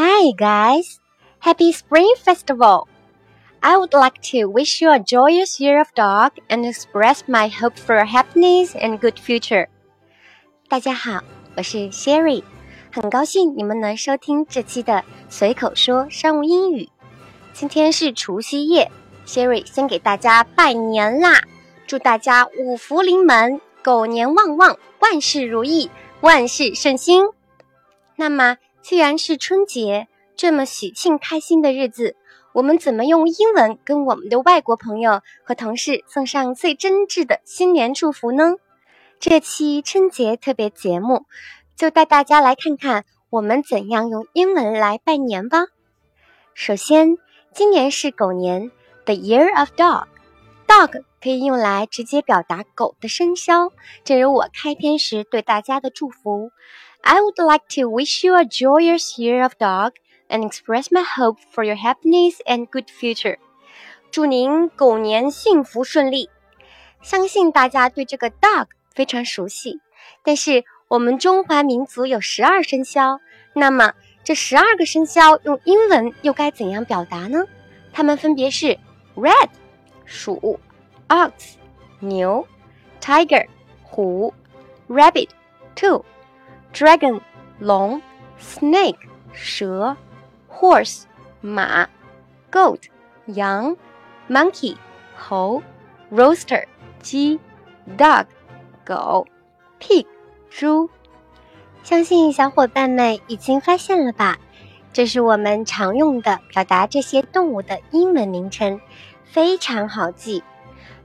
Hi guys, happy Spring Festival! I would like to wish you a joyous year of dog and express my hope for happiness and good future. 大家好，我是 Sherry，很高兴你们能收听这期的随口说商务英语。今天是除夕夜，Sherry 先给大家拜年啦！祝大家五福临门，狗年旺旺，万事如意，万事顺心。那么，既然是春节这么喜庆开心的日子，我们怎么用英文跟我们的外国朋友和同事送上最真挚的新年祝福呢？这期春节特别节目，就带大家来看看我们怎样用英文来拜年吧。首先，今年是狗年，the year of dog。dog 可以用来直接表达狗的生肖，正如我开篇时对大家的祝福。I would like to wish you a joyous year of dog and express my hope for your happiness and good future。祝您狗年幸福顺利。相信大家对这个 dog 非常熟悉，但是我们中华民族有十二生肖，那么这十二个生肖用英文又该怎样表达呢？它们分别是 red 鼠，ox 牛，tiger 虎，rabbit 兔 ，dragon 龙，snake 蛇，horse 马，goat 羊，monkey 猴，rooster 鸡，dog 狗，pig 猪。相信小伙伴们已经发现了吧？这是我们常用的表达这些动物的英文名称，非常好记。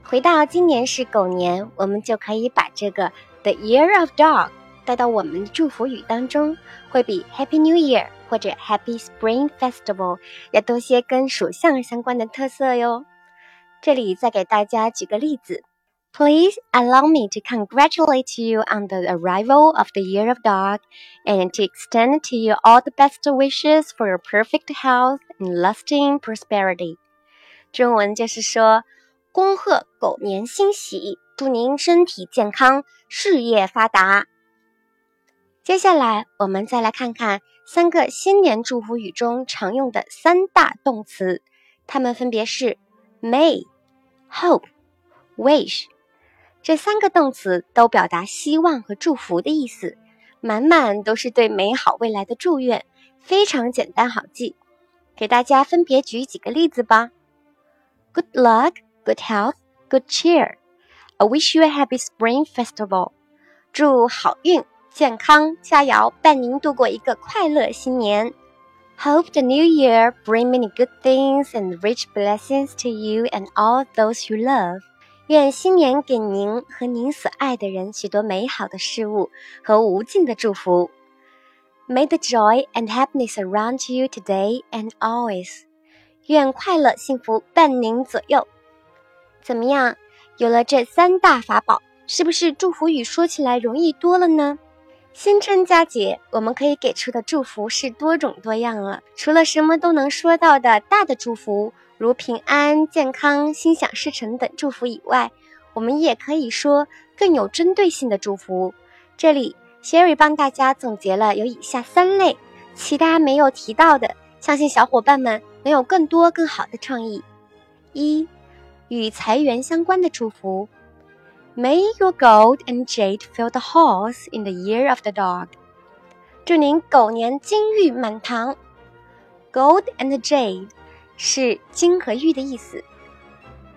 回到今年是狗年，我们就可以把这个 The Year of Dog 带到我们的祝福语当中，会比 Happy New Year 或者 Happy Spring Festival 要多些跟属相相关的特色哟。这里再给大家举个例子。Please allow me to congratulate you on the arrival of the Year of Dog and to extend to you all the best wishes for your perfect health and lasting prosperity. 中文就是说，恭贺狗年新喜，祝您身体健康，事业发达。接下来，我们再来看看三个新年祝福语中常用的三大动词，它们分别是 may、hope、wish。这三个动词都表达希望和祝福的意思，满满都是对美好未来的祝愿，非常简单好记。给大家分别举几个例子吧。Good luck, good health, good cheer. I wish you a happy spring festival. 祝好运、健康、佳肴伴您度过一个快乐新年。Hope the new year bring many good things and rich blessings to you and all those you love. 愿新年给您和您所爱的人许多美好的事物和无尽的祝福。May the joy and happiness around you today and always。愿快乐幸福伴您左右。怎么样？有了这三大法宝，是不是祝福语说起来容易多了呢？新春佳节，我们可以给出的祝福是多种多样了。除了什么都能说到的大的祝福。如平安、健康、心想事成等祝福以外，我们也可以说更有针对性的祝福。这里，Sherry 帮大家总结了有以下三类，其他没有提到的，相信小伙伴们能有更多更好的创意。一，与财源相关的祝福 ：May your gold and jade fill the halls in the year of the dog。祝您狗年金玉满堂。Gold and jade。是金和玉的意思。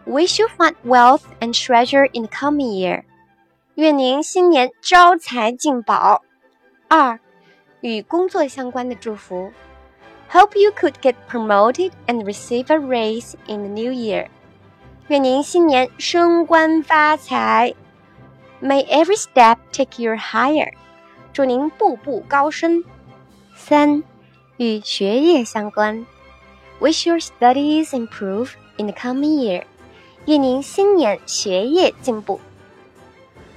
Wish you find wealth and treasure in the coming year。愿您新年招财进宝。二，与工作相关的祝福。Hope you could get promoted and receive a raise in the new year。 愿您新年升官发财。May every step take you higher。祝您步步高升。三，与学业相关。Wish your studies improve in the coming year，愿您新年学业进步。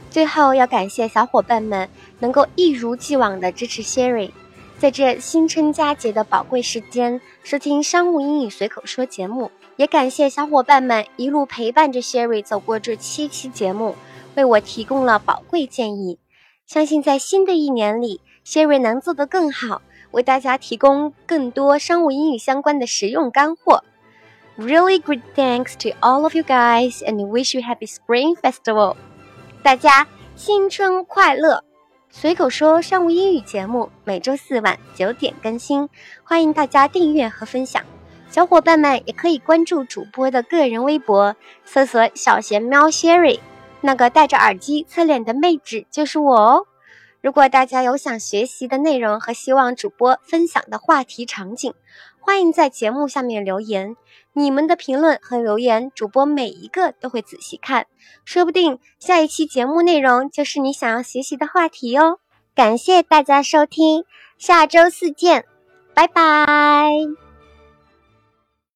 最后要感谢小伙伴们能够一如既往的支持 Sherry，在这新春佳节的宝贵时间收听商务英语随口说节目，也感谢小伙伴们一路陪伴着 Sherry 走过这七期节目，为我提供了宝贵建议。相信在新的一年里，Sherry 能做得更好。为大家提供更多商务英语相关的实用干货。Really great thanks to all of you guys and wish you happy Spring Festival！大家新春快乐！随口说商务英语节目每周四晚九点更新，欢迎大家订阅和分享。小伙伴们也可以关注主播的个人微博，搜索“小贤喵 Sherry”，那个戴着耳机侧脸的妹纸就是我哦。如果大家有想学习的内容和希望主播分享的话题场景，欢迎在节目下面留言。你们的评论和留言，主播每一个都会仔细看，说不定下一期节目内容就是你想要学习的话题哦。感谢大家收听，下周四见，拜拜。